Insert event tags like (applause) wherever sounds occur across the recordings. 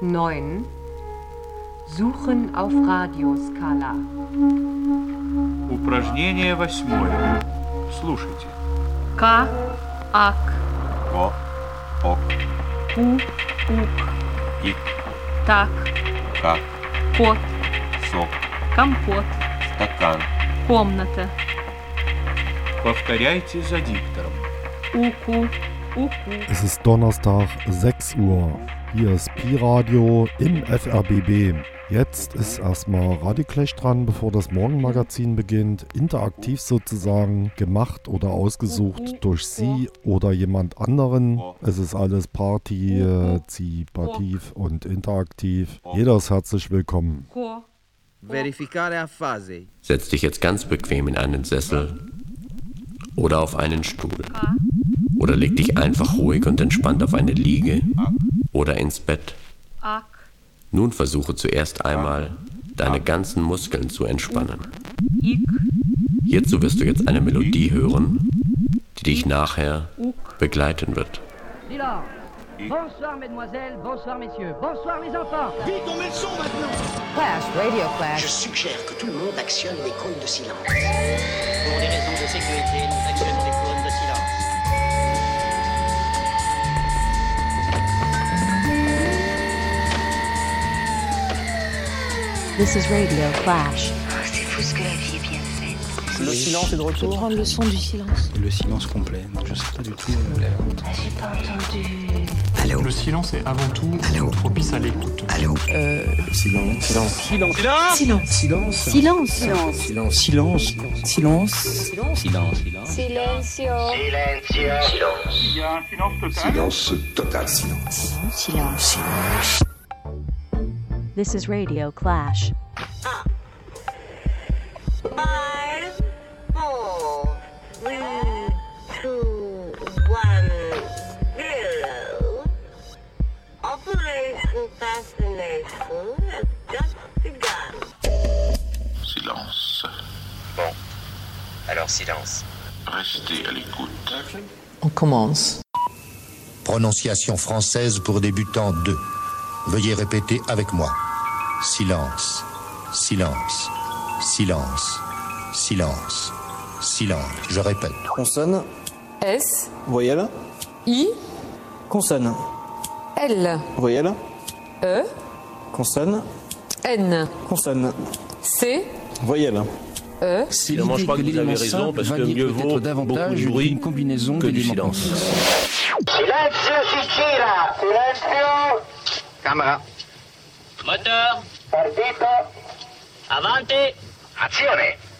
9. Suchen auf Radioskala. Упражнение восьмое. Слушайте. К, ак, Ко, ок, у, ук, ик, так, как, кот, сок, компот, стакан. комната, Повторяйте за диктором. уку, уку. Es ist Donnerstag, 6 Uhr. Hier ist Pi-Radio im FRBB. Jetzt ist erstmal Radiclash dran, bevor das Morgenmagazin beginnt. Interaktiv sozusagen, gemacht oder ausgesucht durch Sie oder jemand anderen. Es ist alles partizipativ und interaktiv. Jeder ist herzlich willkommen. Ko, Verificare a fase. Setz dich jetzt ganz bequem in einen Sessel oder auf einen Stuhl. Oder leg dich einfach ruhig und entspannt auf eine Liege oder ins Bett. Nun versuche zuerst einmal, deine ganzen Muskeln zu entspannen. Hierzu wirst du jetzt eine Melodie hören, die dich nachher begleiten wird. Bonsoir mesdemoiselles, bonsoir messieurs, bonsoir les enfants Clash, Radio Clash. Je suggère que tout le monde actionne les cônes de silence. Pour des raisons de sécurité, nous actionnons This is Radio Clash. C'est fou ce que la vie est bien faite. Le silence est de retour. Prendre le son du silence. Le silence complet. Donc je sais pas du tout. euh, J'ai pas entendu. Le silence est avant tout propice à l'écoute. Allô Silence. Silence. Silence. Silence. Silence. Silence. Silence. Silence. Silencio. Il y a un silence total. Silence. This is Radio Clash. Five, four, three, two, one, zero. Operation Fascination has just begun. Silence. Alors silence. Restez à l'écoute. On commence. Prononciation française pour débutants 2. Veuillez répéter avec moi. Silence. Silence. Silence. Silence. Silence. Je répète. Consonne. S, Voyelle. I, Consonne. L, Voyelle. E, Consonne. N, Consonne. C, Voyelle. E, Finalement, je crois que vous avez raison, parce que mieux vaut beaucoup de bruit combinaison que du silence. Silenzio Sicilia! Silenzio! Camera. Moteur. Partito! Avanti. Azione!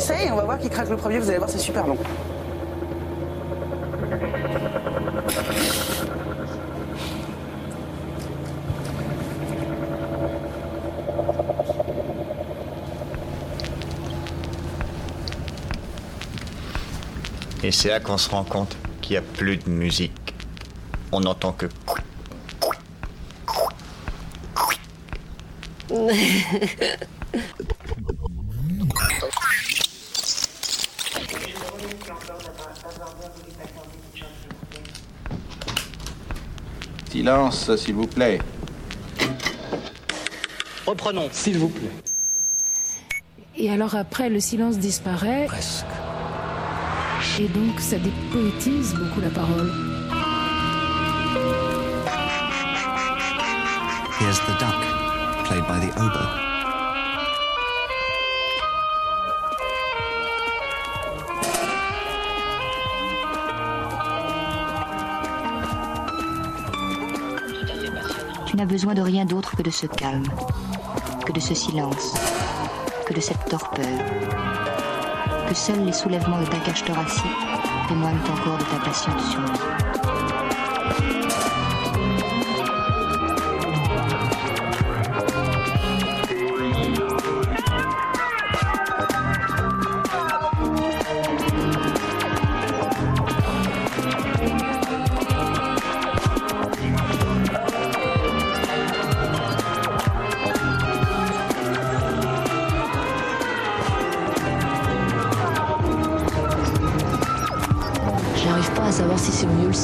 Essaye, on va voir qui craque le premier, vous allez voir, c'est super long. Et c'est là qu'on se rend compte qu'il n'y a plus de musique. On n'entend que. (laughs) (laughs) Silence, s'il vous plaît. Reprenons. S'il vous plaît. Et alors après, le silence disparaît. Presque. Et donc ça dépoétise beaucoup la parole. Here's the duck, played by the oboe. Besoin de rien d'autre que de ce calme, que de ce silence, que de cette torpeur, que seuls les soulèvements de ta cage thoracique témoignent encore de ta patiente survie. J'arrive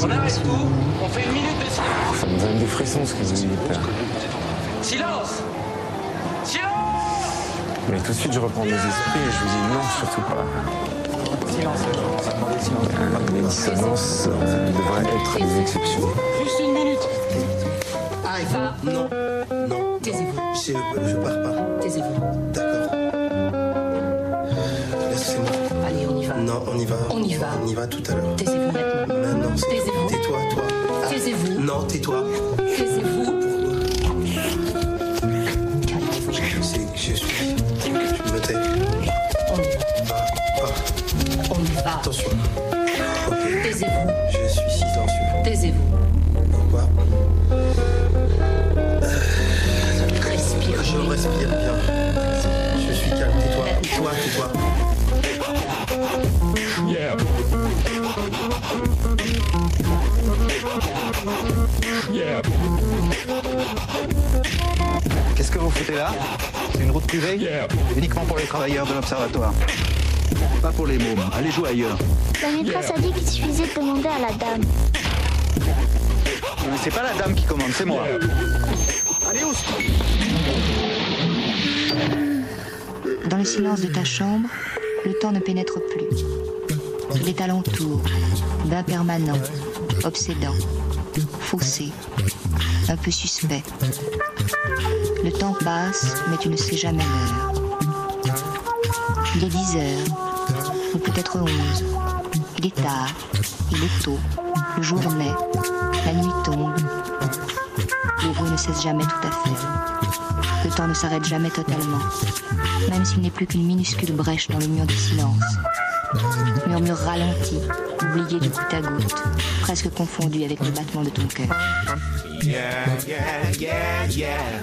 mieux le silence. On fait une minute de silence. Ça me donne des frissons ce que vous dites. Silence Silence Mais tout de suite je reprends mes esprits et je vous dis non, surtout pas. Silence, ça demandait silence. Euh, Les dissonances euh, devraient être des exceptions. Juste une minute Ah, il faut. Non. Non. Taisez-vous. Je, je pars pas. Taisez-vous. D'accord. Laissez-moi. Allez, on y va. Non, on y va. On y va. On y va tout à l'heure. Taisez-vous maintenant. Taisez-vous. Tais-toi, toi. Ah. Taisez-vous. Non, tais-toi. Taisez-vous. Je sais, je suis. Je me tais. On y va. Ah, On y va. attention. Ok. Taisez-vous. Je suis silencieux. Taisez-vous. Qu'est-ce que vous foutez là C'est une route privée Uniquement pour les travailleurs de l'observatoire. Pas pour les mômes. Allez jouer ailleurs. La maîtresse a dit qu'il suffisait de demander à la dame. Mais c'est pas la dame qui commande, c'est moi. Allez, où Dans le silence de ta chambre, le temps ne pénètre plus. Il est alentour, d'impermanent, obsédant, faussé, un peu suspect. Le temps passe, mais tu ne sais jamais l'heure. Il est 10 heures, ou peut-être 11. Il est tard, il est tôt, le jour naît, la nuit tombe. Le bruit ne cesse jamais tout à fait. Le temps ne s'arrête jamais totalement, même s'il n'est plus qu'une minuscule brèche dans le mur du silence. Murmure ralenti, oublié du goutte à goutte, presque confondu avec le battement de ton cœur. Yeah, yeah, yeah,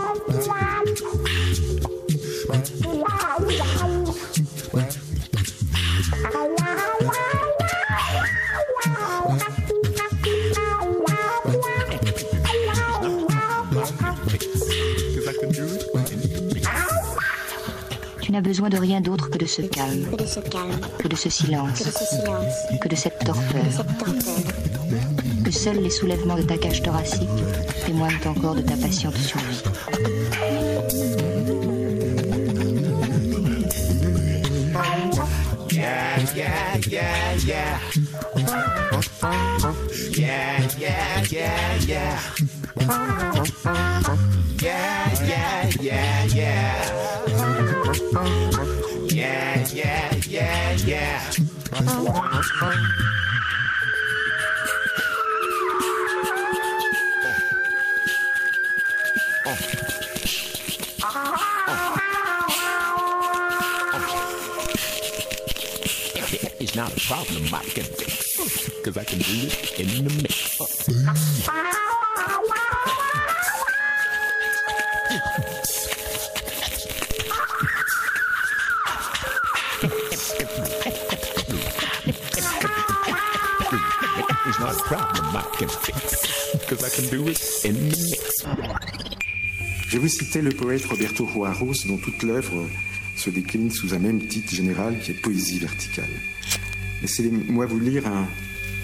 besoin de rien d'autre que de ce calme, Que de ce calme. que de ce silence, Que de ce silence. que de cette torpeur, Cette torpeur. que seuls les soulèvements de ta cage thoracique témoignent encore de ta patiente survie. Yeah, yeah, yeah, yeah. Yeah, yeah, yeah, yeah. Yeah, Oh. It's not a problem I can fix, cause I can do it in the mix. Can fix, cause I can do it in the mix. Je vais vous citer le poète Roberto Juarros, dont toute l'œuvre se décline sous un même titre général qui est Poésie verticale. Laissez-moi vous lire un,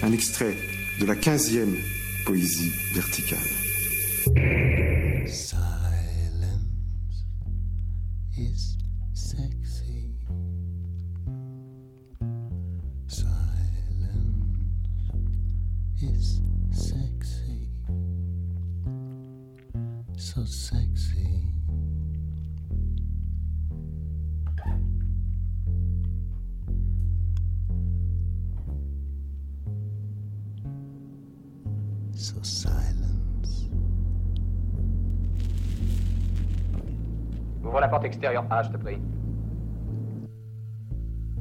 un extrait de la 15e poésie verticale. Extérieure A, je te prie.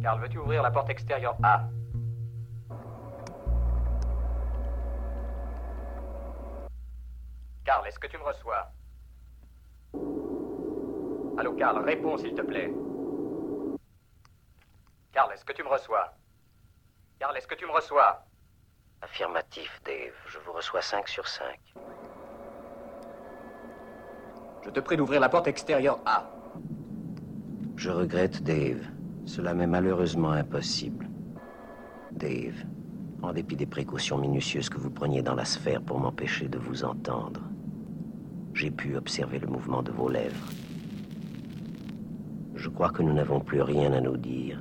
Karl, veux-tu ouvrir la porte extérieure A? Karl, est-ce que tu me reçois? Allô, Karl, réponds s'il te plaît. Karl, est-ce que tu me reçois? Karl, est-ce que tu me reçois? Affirmatif, Dave. Je vous reçois 5 sur 5. Je te prie d'ouvrir la porte extérieure A. Je regrette, Dave. Cela m'est malheureusement impossible. Dave, en dépit des précautions minutieuses que vous preniez dans la sphère pour m'empêcher de vous entendre, j'ai pu observer le mouvement de vos lèvres. Je crois que nous n'avons plus rien à nous dire.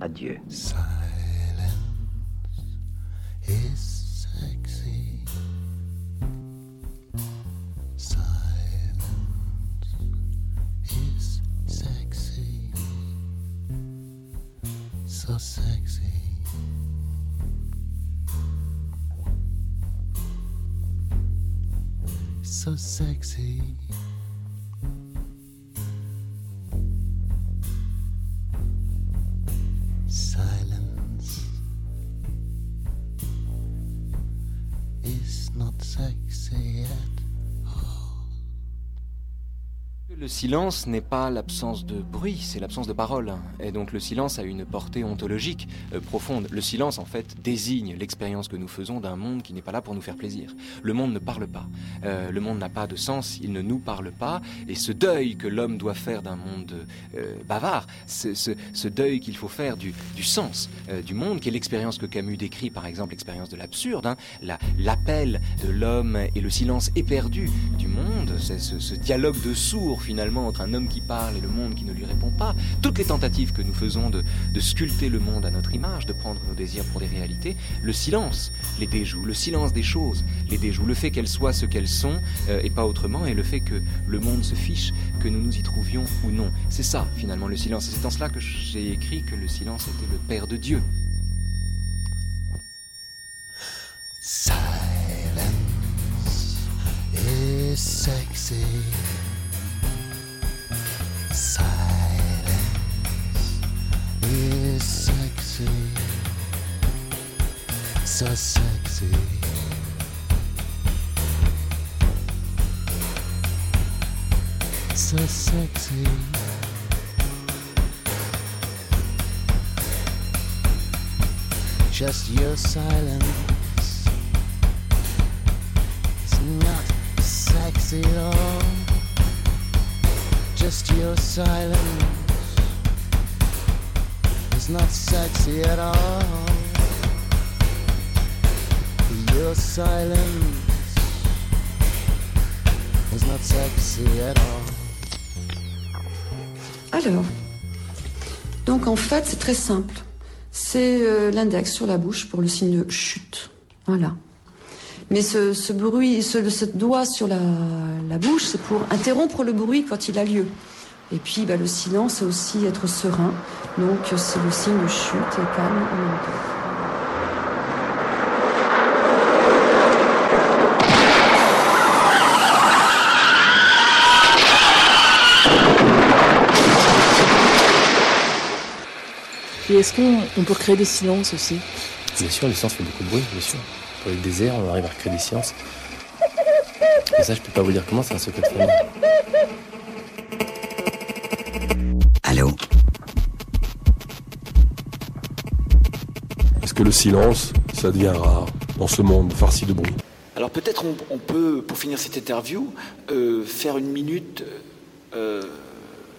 Adieu. Silence n'est pas l'absence de bruit, c'est l'absence de parole. Et donc le silence a une portée ontologique euh, profonde. Le silence, en fait, désigne l'expérience que nous faisons d'un monde qui n'est pas là pour nous faire plaisir. Le monde ne parle pas. Euh, le monde n'a pas de sens, il ne nous parle pas. Et ce deuil que l'homme doit faire d'un monde euh, bavard, ce, deuil qu'il faut faire du, sens du monde, qui est l'expérience que Camus décrit, par exemple, l'expérience de l'absurde, hein, la- l'appel de l'homme et le silence éperdu du monde, ce, ce dialogue de sourds finalement entre un homme qui parle et le monde qui ne lui répond pas. Toutes les tentatives que nous faisons de, sculpter le monde à notre image, de prendre nos désirs pour des réalités, le silence les déjoue, le silence des choses les déjoue, le fait qu'elles soient ce qu'elles sont euh, et pas autrement, et le fait que le monde se fiche, que nous nous y trouvions ou non. C'est ça finalement le silence, c'est en cela que j'ai écrit que le silence était le Père de Dieu. Silence is sexy. So sexy. So sexy. Just your silence. It's not sexy at all. Just your silence. It's not sexy at all. Your silence is not sexy at all. Alors, donc en fait, c'est très simple. C'est euh, l'index sur la bouche pour le signe de chute. Voilà. Mais ce, ce bruit, ce, ce doigt sur la, la bouche, c'est pour interrompre le bruit quand il a lieu. Et puis, bah, le silence, c'est aussi être serein. Donc, c'est le signe de chute et calme en même. Et est-ce qu'on on peut créer des silences aussi? Bien sûr, le silence fait beaucoup de bruit, bien sûr. Pour le désert, on arrive à recréer des silences. Mais ça, je peux pas vous dire comment, c'est un secret de famille. Allô? Est-ce que le silence, ça devient rare dans ce monde farci de bruit? Alors peut-être on, on peut, pour finir cette interview, euh, faire une minute euh,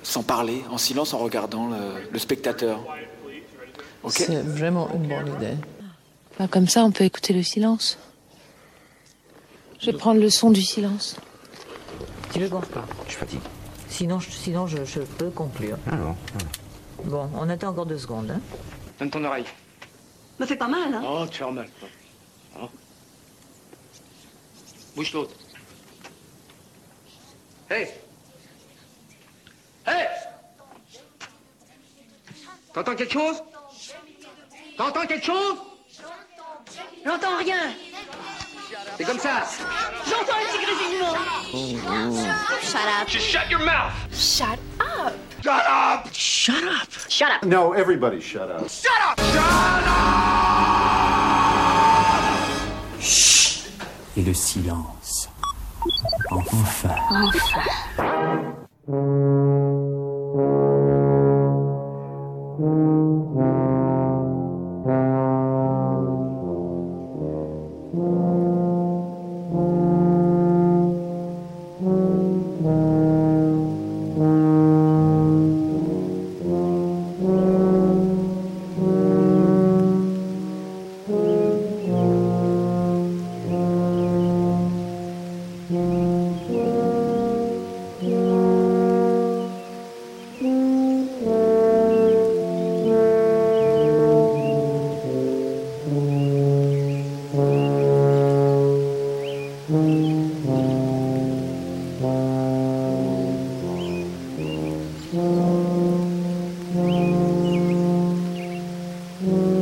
sans parler, en silence, en regardant le, le spectateur. C'est vraiment une bonne idée. Bah, comme ça, on peut écouter le silence. Je vais prendre le son du silence. Tu veux qu'on repart Je fatigue. Sinon, je, sinon je, je peux conclure. Ah bon Bon, on attend encore deux secondes. Hein. Donne ton oreille. Me fait pas mal, hein Oh, tu fais mal. Oh. Bouge l'autre. Hey Hey T'entends quelque chose? T'entends quelque chose? J'entends rien. C'est comme ça. J'entends un petit grésillement. Shut up. Just shut your mouth. Shut up. Shut up. Shut up. Shut up. No, everybody shut up. Shut up. Shut up. Chut. Et le silence. Enfin. Enfin. Mm-hmm.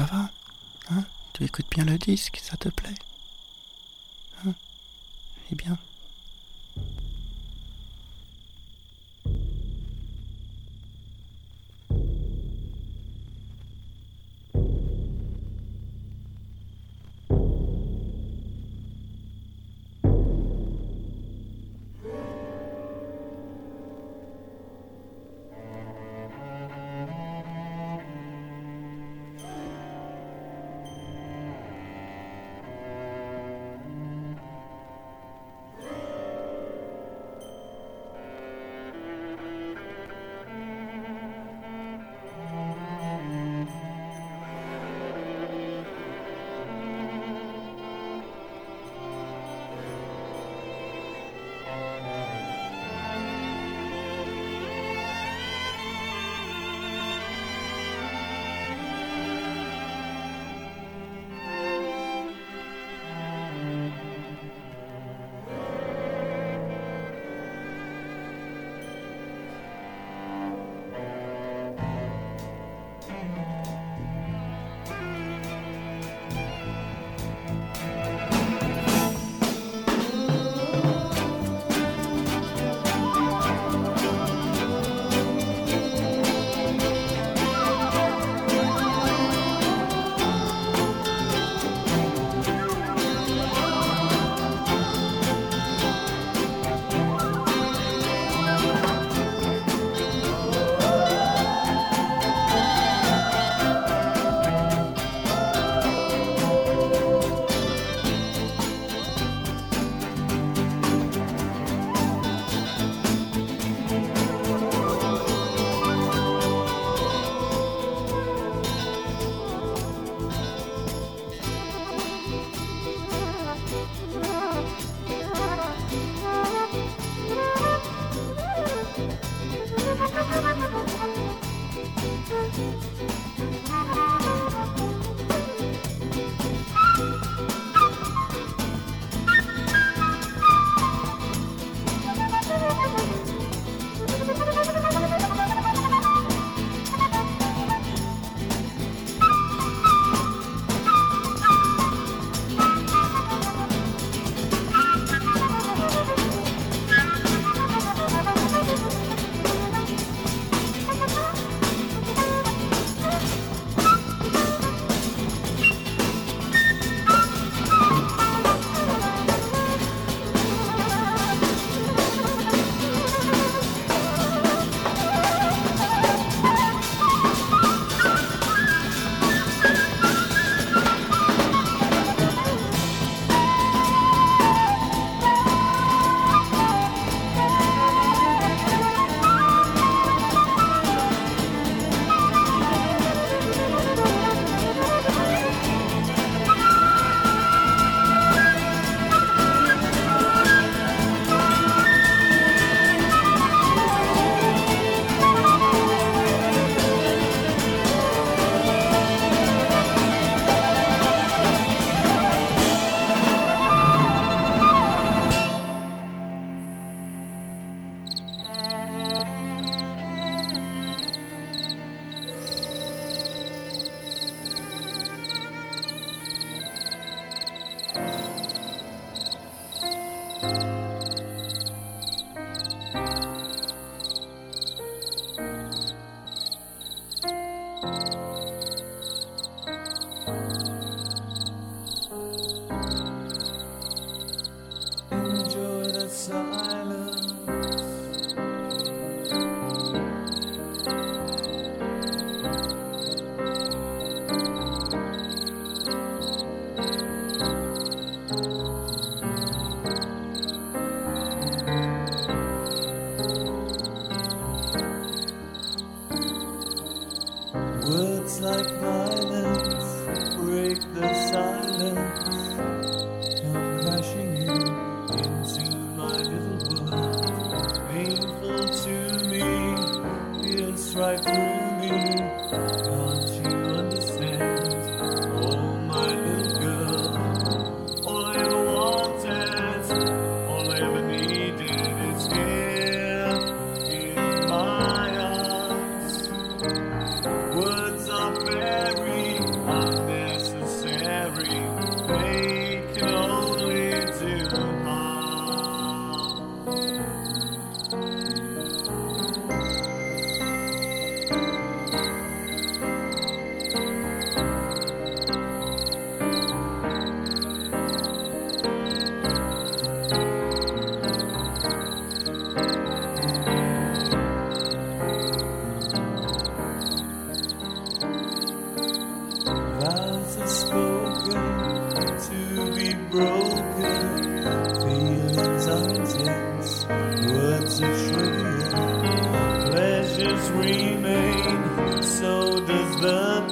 Ça va Hein? Tu écoutes bien le disque, ça te plaît?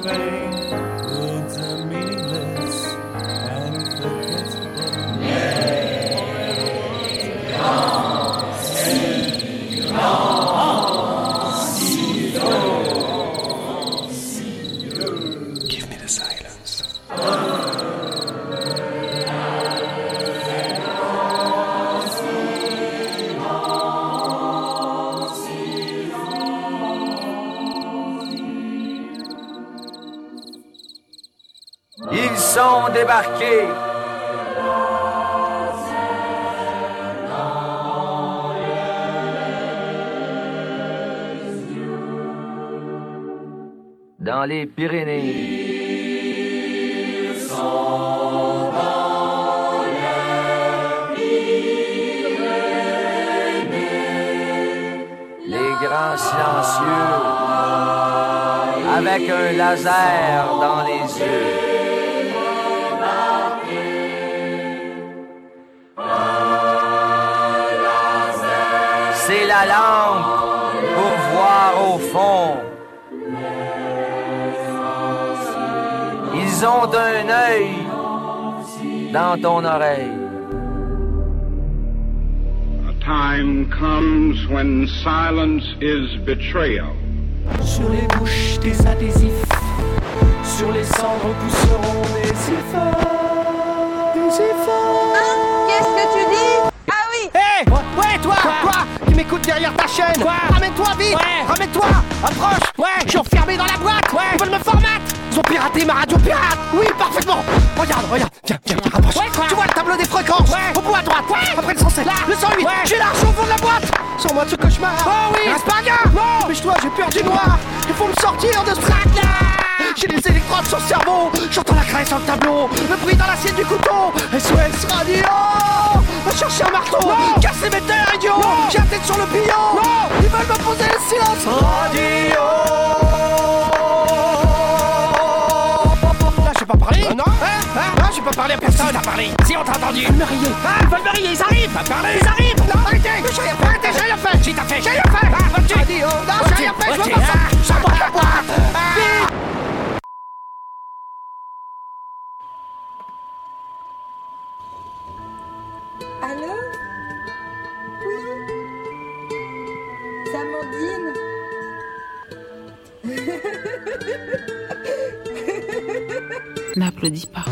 Pain. Dans les Pyrénées. Les grands silencieux. Avec un laser dans les yeux. C'est la lampe pour voir au fond. Ils ont un œil dans ton oreille. A time comes when silence is betrayal. Sur les bouches des adhésifs, sur les cendres pousseront des efforts. Des efforts. Qu'est-ce que tu dis? Ah oui Hé Ouais, toi Quoi, Qui m'écoute derrière ta chaîne? Quoi? Ramène-toi vite Ouais. Ramène-toi Approche Ouais. Je suis enfermé dans la boîte Ouais. Ils veulent me formater Piraté ma radio pirate. Oui, parfaitement. Regarde, regarde. Viens, viens, viens, rapproche. Ouais, Tu vois le tableau des fréquences Ouais. Au bout à droite. Après le 107 Là. Le 108 Ouais. J'ai l'argent au fond de la boîte. Sans-moi de ce cauchemar. Oh oui. Reste pas gars. Non. Dépêche-toi, j'ai peur du noir. Il faut me sortir de ce trac-là. J'ai des électrodes sur le cerveau. J'entends la craie sur le tableau. Le bruit dans l'assiette du couteau. SOS Radio. Va chercher un marteau. Non. Casse les idiot. J'ai la tête sur le pillon Non. Ils veulent me poser le silence. Radio J'ai pas parlé à personne. Si, t'as parlé. Si, on t'a entendu. Ils veulent me rier Ils veulent me rier, ils arrivent. T'as parlé. Ils arrivent. Non, arrêtez J'ai rien fait, arrêtez, j'ai rien fait. Si, t'as fait. J'ai rien fait. Ah, vas-tu. Radio Non, j'ai rien fait, je veux pas ça. Ah. La boîte. Vite. Allô? Oui? Samandine N'applaudis pas.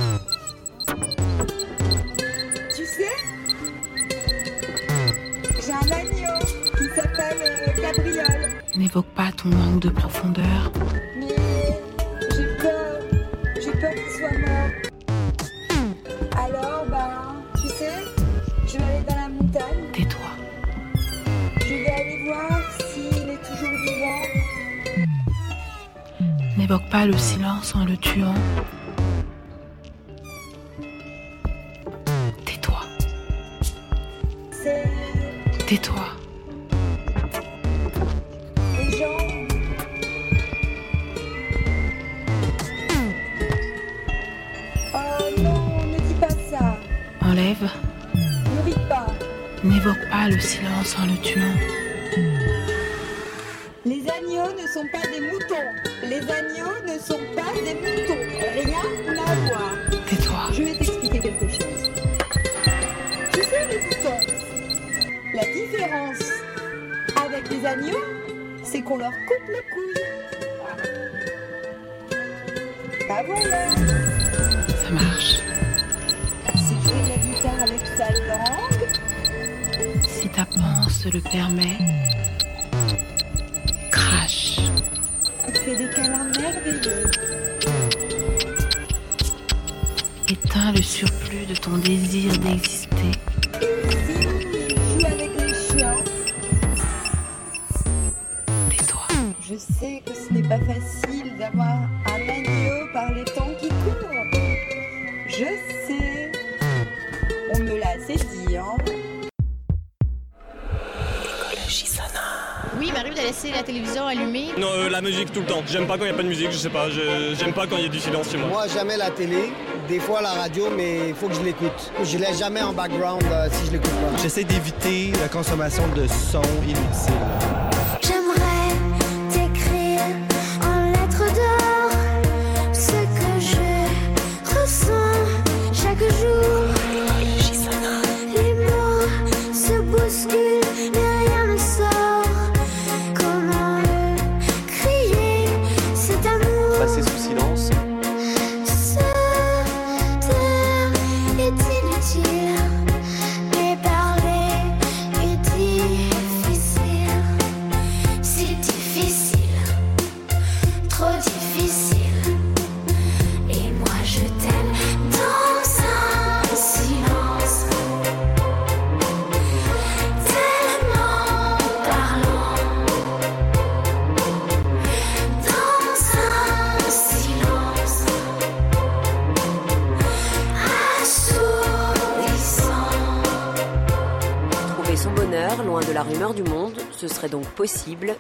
Qui s'appelle euh, Cabriole. N'évoque pas ton manque de profondeur. Mais j'ai peur. J'ai peur qu'il soit mort. Alors, ben, tu sais, je vais aller dans la montagne. Tais-toi. Je vais aller voir s'il est toujours vivant. N'évoque pas le silence en le tuant. Tais-toi. Tais-toi. Le silence en le tuant. Les agneaux ne sont pas des moutons. Les agneaux ne sont pas des moutons. Rien à voir. Tais-toi. Je vais t'expliquer quelque chose. Tu sais, les moutons, la différence avec les agneaux, c'est qu'on leur coupe le couille. Bah voilà. Ça marche. C'est jouer de la guitare avec sa langue. Panse le permet, J'aime pas quand il n'y a pas de musique, je sais pas. J'aime pas quand il y a du silence chez moi. Moi, jamais la télé, des fois la radio, mais il faut que je l'écoute. Je laisse jamais en background euh, si je l'écoute pas. J'essaie d'éviter la consommation de sons inutiles. Ce serait donc possible.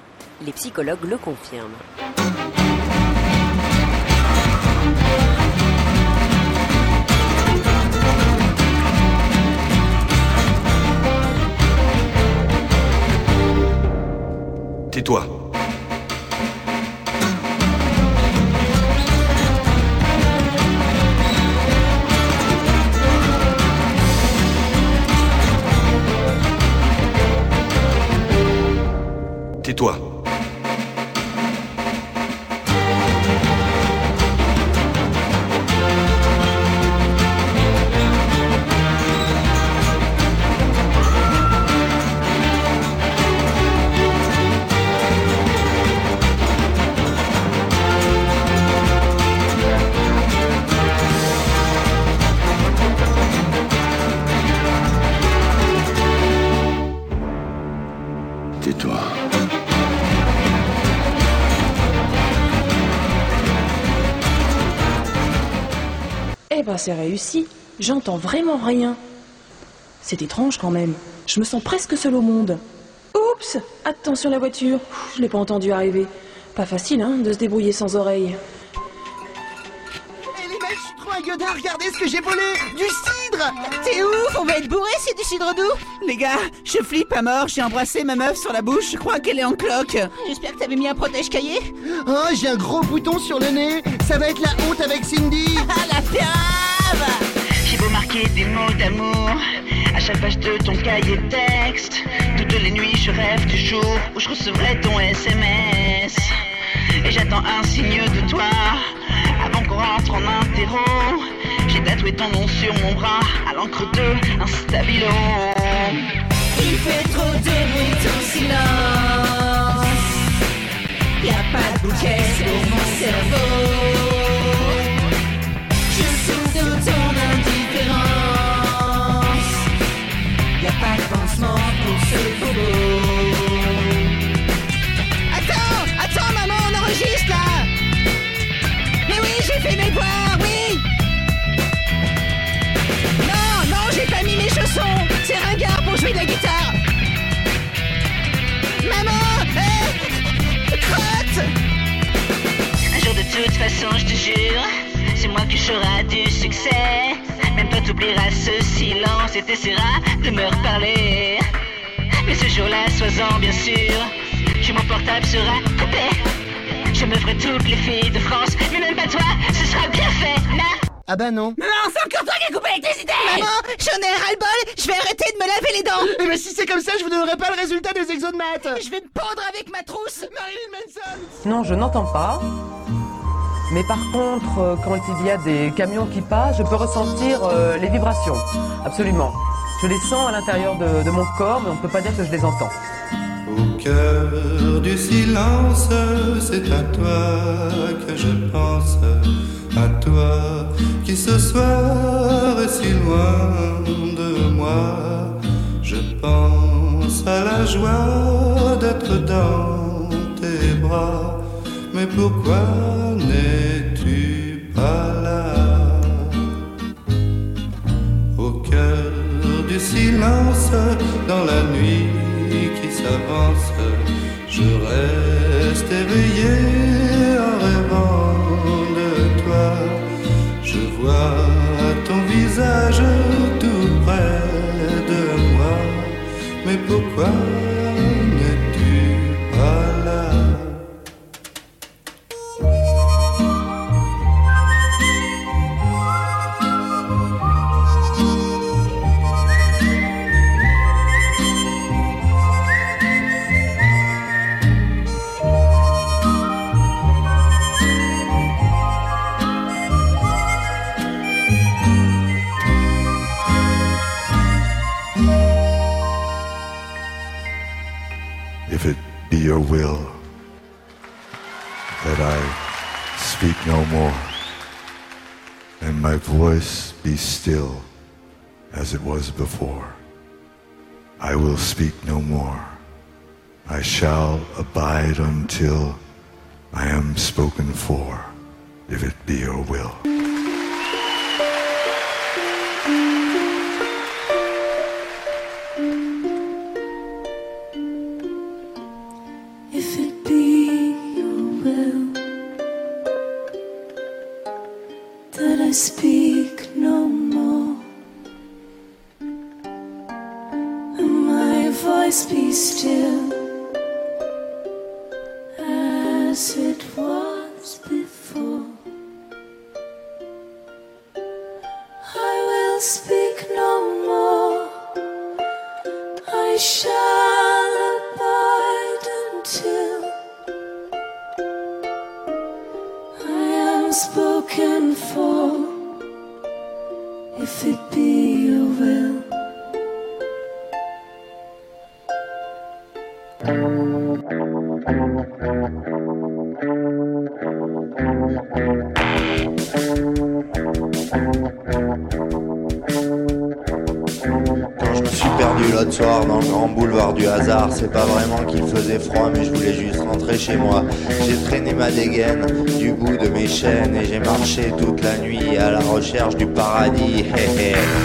Les psychologues le confirment. Tais-toi. C'est réussi. J'entends vraiment rien. C'est étrange quand même. Je me sens presque seule au monde. Oups Attention la voiture. Je l'ai pas entendu arriver. Pas facile, hein, de se débrouiller sans oreille. Eh les mecs, je suis trop un gueudin, regardez ce que j'ai volé Du cidre T'es ouf, on va être bourré, c'est du cidre doux Les gars, je flippe à mort, j'ai embrassé ma meuf sur la bouche, je crois qu'elle est en cloque J'espère que t'avais mis un protège-cahier Oh, j'ai un gros bouton sur le nez. Ça va être la honte avec Cindy. Ah, (laughs) la fiave Marquer des mots d'amour à chaque page de ton cahier de texte. Toutes les nuits, je rêve du jour où je recevrai ton SMS. Et j'attends un signe de toi avant qu'on rentre en interro. J'ai tatoué ton nom sur mon bras à l'encre de un stabilo. Il fait trop de bruit ton silence Y a pas de bouquet sur mon cerveau Je souffre de ton Pas de pansement pour ce bobo. Attends, attends maman, on enregistre là. Mais oui, j'ai fait mes devoirs, oui. Non, non, j'ai pas mis mes chaussons. C'est ringard pour jouer de la guitare. Maman, eh, crotte. Un jour de toute façon, je te jure, c'est moi qui serai du succès. T'oublieras ce silence et t'essaieras de me reparler. Mais ce jour-là, sois-en bien sûr, que mon portable sera coupé. Je me ferai toutes les filles de France, mais même pas toi, ce sera bien fait, na Ah bah non. Maman, c'est encore toi qui as coupé l'électricité Maman, j'en ai ras-le-bol, je vais arrêter de me laver les dents Eh ben si c'est comme ça, je vous donnerai pas le résultat des exos de maths Je vais me pendre avec ma trousse Marilyn Manson Non, je n'entends pas. Mais par contre, euh, quand il y a des camions qui passent, je peux ressentir euh, les vibrations. Absolument. Je les sens à l'intérieur de, de mon corps, mais on ne peut pas dire que je les entends. Au cœur du silence, c'est à toi que je pense, à toi qui ce soir est si loin de moi. Je pense à la joie d'être dans tes bras, mais pourquoi n'es-tu pas là? Au cœur du silence, dans la nuit qui s'avance, je reste éveillé en rêvant de toi. Je vois ton visage tout près de moi, mais pourquoi more, and my voice be still as it was before. I will speak no more. I shall abide until I am spoken for, if it be your will. Speak no more. I shall faisait froid, mais je voulais juste rentrer chez moi. J'ai traîné ma dégaine du bout de mes chaînes et j'ai marché toute la nuit à la recherche du paradis.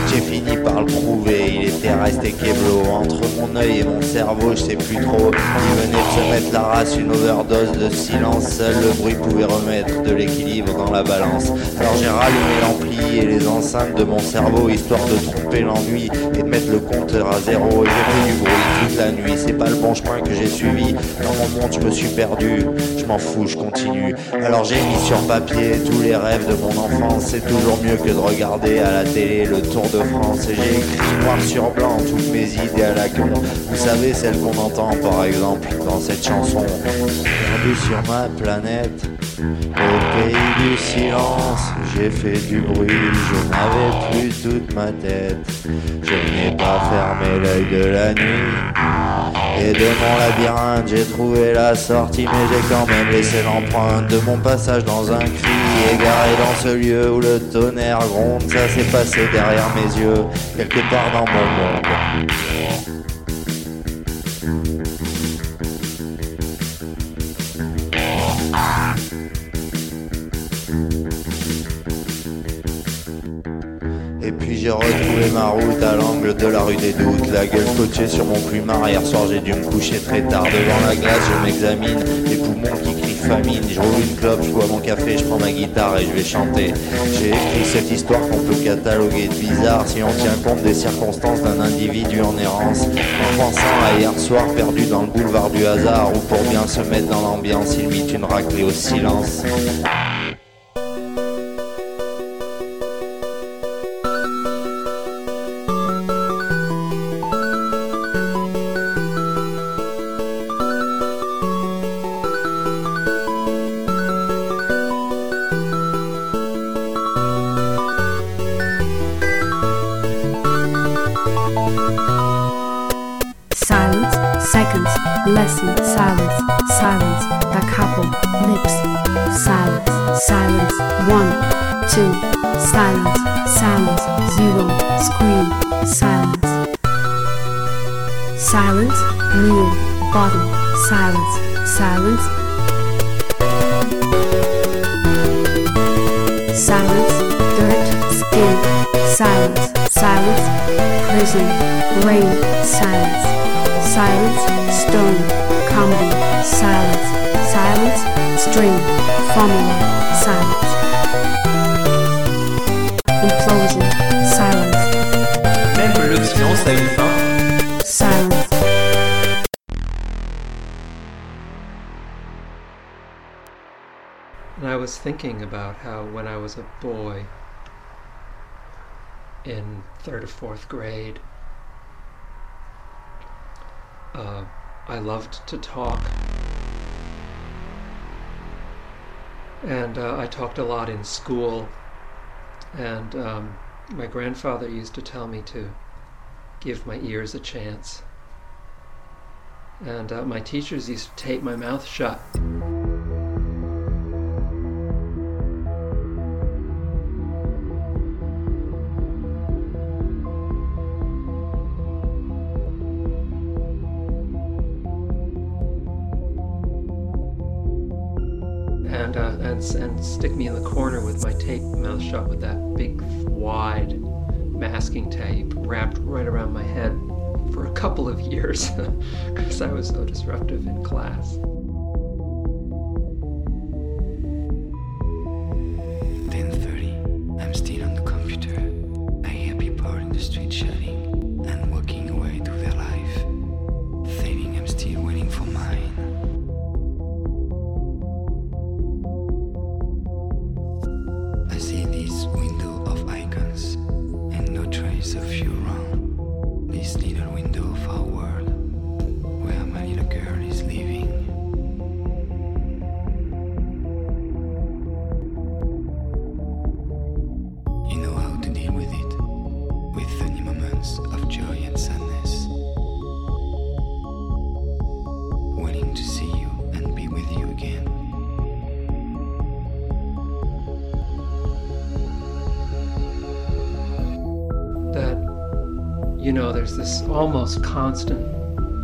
J'ai fini par le trouver, il était resté keblo entre mon œil et mon cerveau, je sais plus trop. Il venait de se mettre la race, une overdose de silence, seul le bruit pouvait remettre de l'équilibre dans la balance. Alors j'ai rallumé l'ampli et les enceintes de mon cerveau histoire de l'ennui et de mettre le compteur à zéro et j'ai fait du bruit toute la nuit. C'est pas le bon chemin que j'ai suivi. Dans mon monde, je me suis perdu. Je m'en fous, je continue. Alors j'ai mis sur papier tous les rêves de mon enfance. C'est toujours mieux que de regarder à la télé le Tour de France. Et j'ai écrit noir sur blanc toutes mes idées à la con. Vous savez, celles qu'on entend par exemple dans cette chanson. Sur ma planète. Au pays du silence, j'ai fait du bruit, je n'avais plus toute ma tête. Je n'ai pas fermé l'œil de la nuit. Et de mon labyrinthe, j'ai trouvé la sortie, mais j'ai quand même laissé l'empreinte de mon passage dans un cri. Égaré dans ce lieu où le tonnerre gronde, ça s'est passé derrière mes yeux, quelque part dans mon monde. J'ai retrouvé ma route à l'angle de la rue des Doutes, la gueule coachée sur mon plumard. Hier soir j'ai dû me coucher très tard devant la glace, je m'examine, les poumons qui crient famine. Je roule une clope, je bois mon café, je prends ma guitare et je vais chanter. J'ai écrit cette histoire qu'on peut cataloguer de bizarre si on tient compte des circonstances d'un individu en errance. En pensant à hier soir perdu dans le boulevard du hasard où pour bien se mettre dans l'ambiance, il mit une raclée au. Silence, was a boy in third or fourth grade, uh, I loved to talk. And uh, I talked a lot in school. And um, my grandfather used to tell me to give my ears a chance. And uh, my teachers used to tape my mouth shut. Stick me in the corner with my tape mouth shut with that big wide masking tape wrapped right around my head for a couple of years (laughs) because I was so disruptive in class.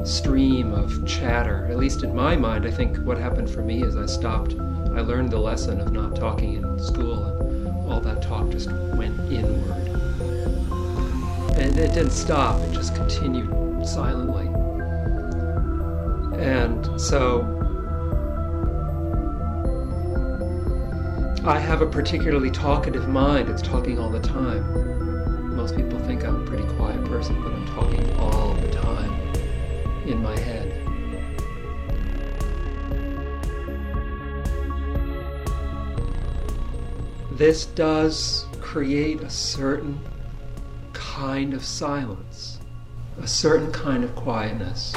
Stream of chatter. At least in my mind i think what happened for me is i stopped. I learned the lesson of not talking in school and all that talk just went inward. And it didn't stop it just continued silently. And so I have a particularly talkative mind. It's talking all the time. Most people think I'm a pretty quiet person, but I'm talking all the time in my head. This does create a certain kind of silence, a certain kind of quietness.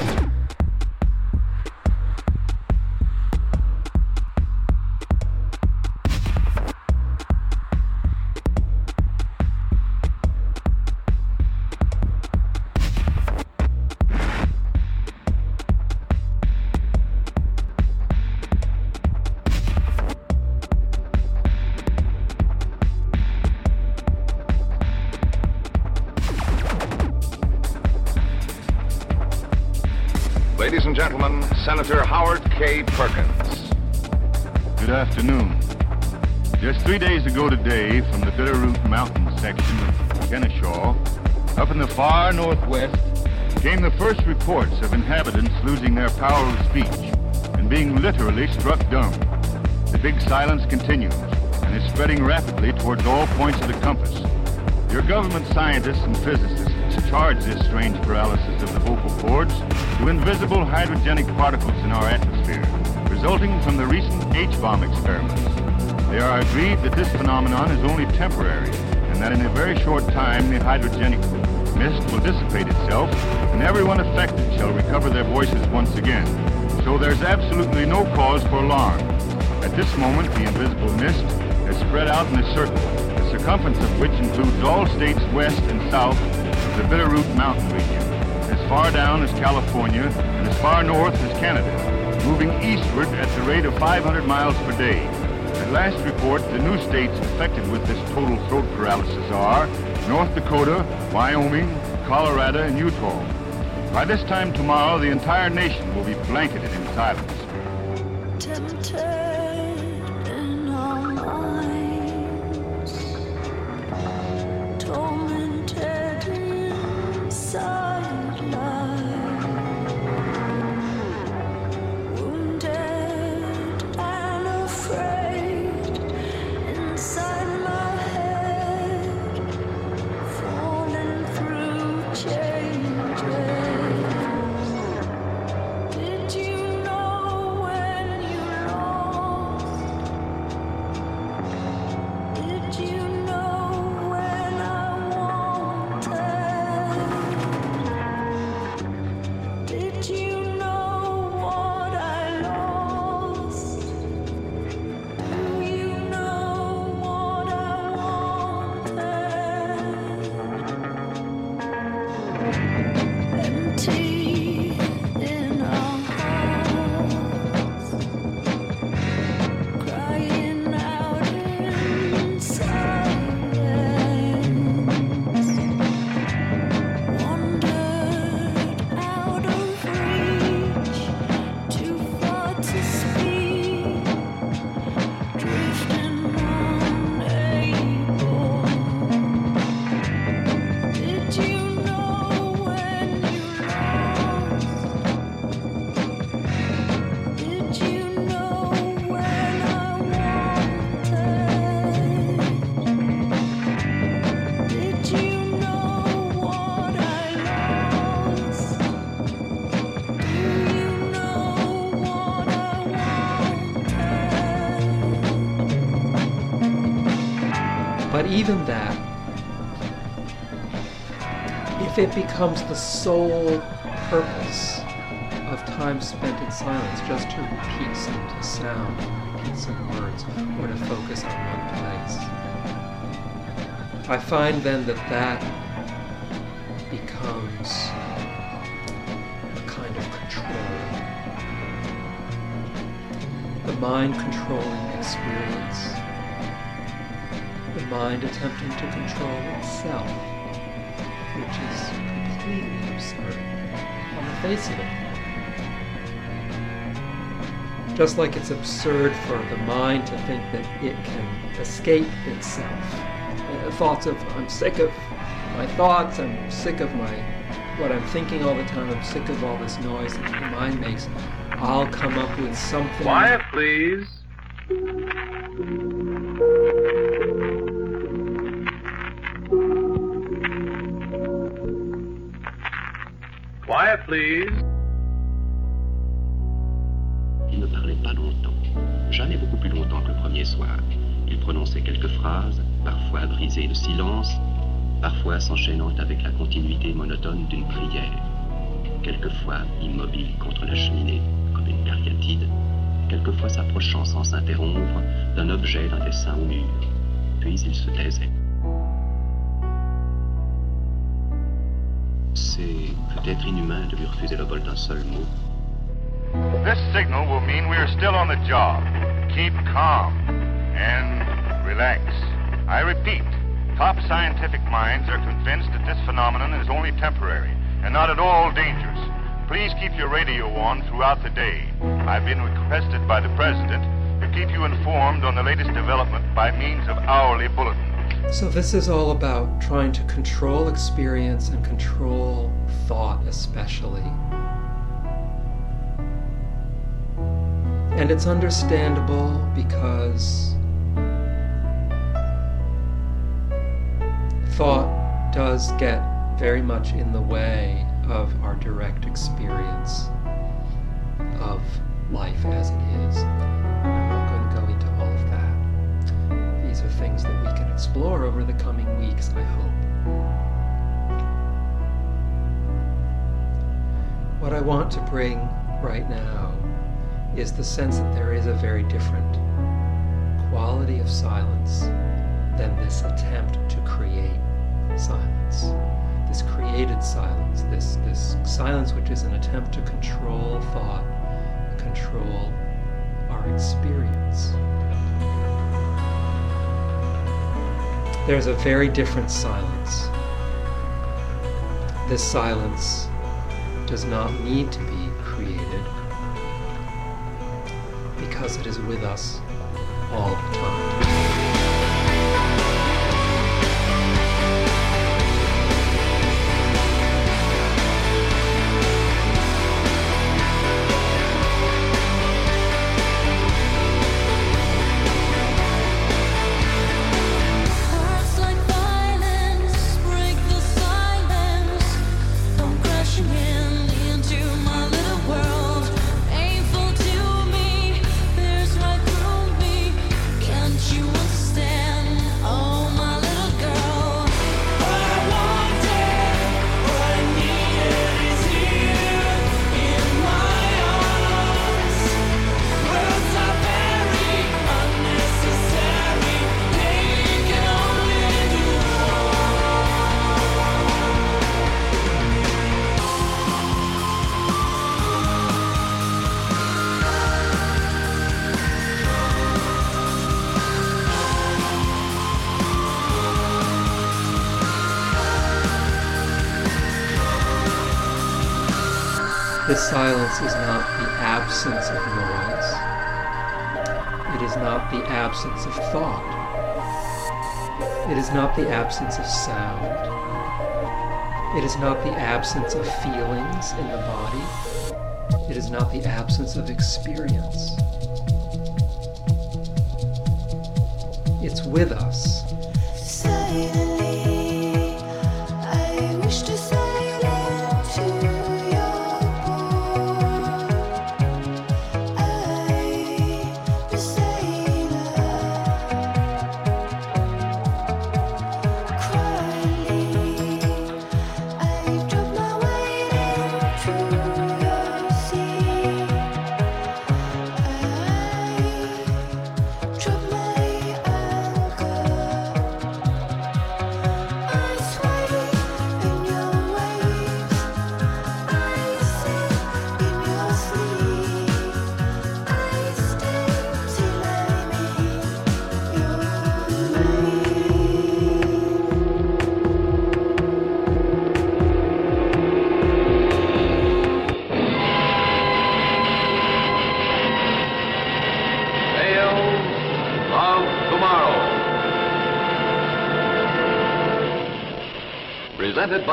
Rapidly towards all points of the compass. Your government scientists and physicists charge this strange paralysis of the vocal cords to invisible hydrogenic particles in our atmosphere, resulting from the recent H-bomb experiments. They are agreed that this phenomenon is only temporary and that in a very short time the hydrogenic mist will dissipate itself and everyone affected shall recover their voices once again. So there's absolutely no cause for alarm. At this moment, the invisible mist spread out in a circle, the circumference of which includes all states west and south of the Bitterroot Mountain region, as far down as California and as far north as Canada, moving eastward at the rate of 500 miles per day. At last report, the new states affected with this total throat paralysis are North Dakota, Wyoming, Colorado, and Utah. By this time tomorrow, the entire nation will be blanketed in silence. Even that, if it becomes the sole purpose of time spent in silence, just to repeat some sound, repeat some words, or to focus on one place, I find then that that becomes a kind of control. The mind controlling experience. The mind attempting to control itself which is completely absurd on the face of it. Just like it's absurd for the mind to think that it can escape itself. Uh, thoughts of, I'm sick of my thoughts, I'm sick of my what I'm thinking all the time, I'm sick of all this noise that the mind makes. I'll come up with something. Quiet, please. Il ne parlait pas longtemps, jamais beaucoup plus longtemps que le premier soir. Il prononçait quelques phrases, parfois brisées de silence, parfois s'enchaînant avec la continuité monotone d'une prière, quelquefois immobile contre la cheminée, comme une cariatide, quelquefois s'approchant sans s'interrompre d'un objet d'un dessin au mur. Puis il se taisait. C'est peut-être inhumain de lui refuser d'un seul mot, This signal will mean we are still on the job. Keep calm and relax. I repeat, top scientific minds are convinced that this phenomenon is only temporary and not at all dangerous. Please keep your radio on throughout the day. I've been requested by the President to keep you informed on the latest development by means of hourly bulletins. So, this is all about trying to control experience and control thought, especially. And it's understandable because thought does get very much in the way of our direct experience of life as it is. I'm not going to go into all of that. These are things that explore over the coming weeks, I hope. What I want to bring right now is the sense that there is a very different quality of silence than this attempt to create silence. This created silence, this, this silence which is an attempt to control thought, control our experience. There's a very different silence. This silence does not need to be created because it is with us all the time. Silence is not the absence of noise. It is not the absence of thought. It is not the absence of sound. It is not the absence of feelings in the body. It is not the absence of experience. It's with us. Silently,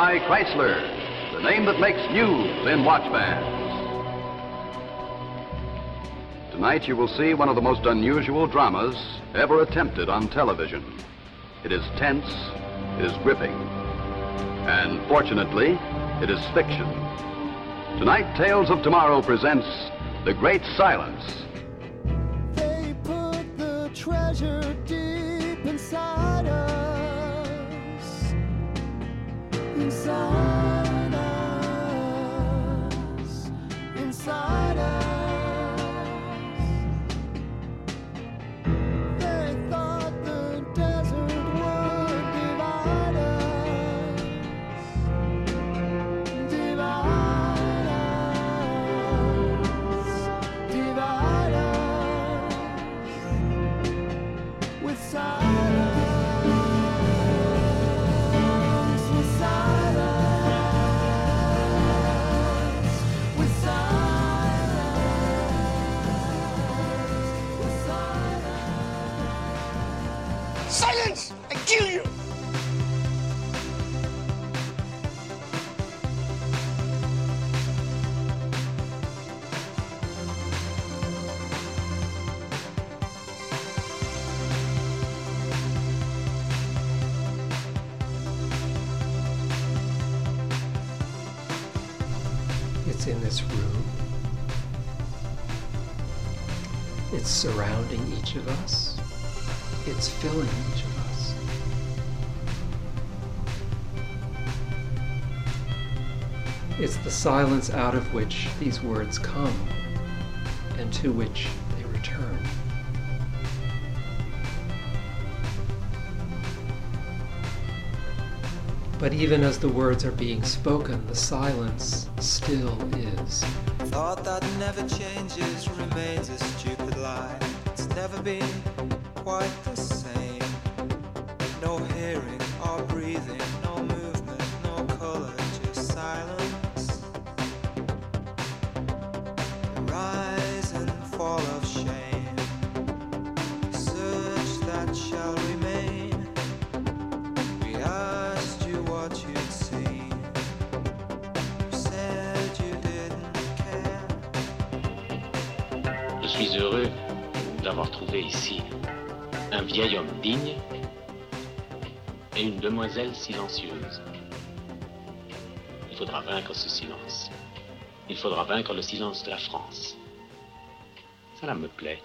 by Chrysler, the name that makes news in watch bands. Tonight you will see one of the most unusual dramas ever attempted on television. It is tense, it is gripping, and fortunately, it is fiction. Tonight, Tales of Tomorrow presents The Great Silence. In this room. It's surrounding each of us. It's filling each of us. It's the silence out of which these words come and to which But even as the words are being spoken, the silence still is. Thought that never changes remains a stupid lie. It's never been quite the same. No hearing demoiselle silencieuse. Il faudra vaincre ce silence. Il faudra vaincre le silence de la France. Cela me plaît.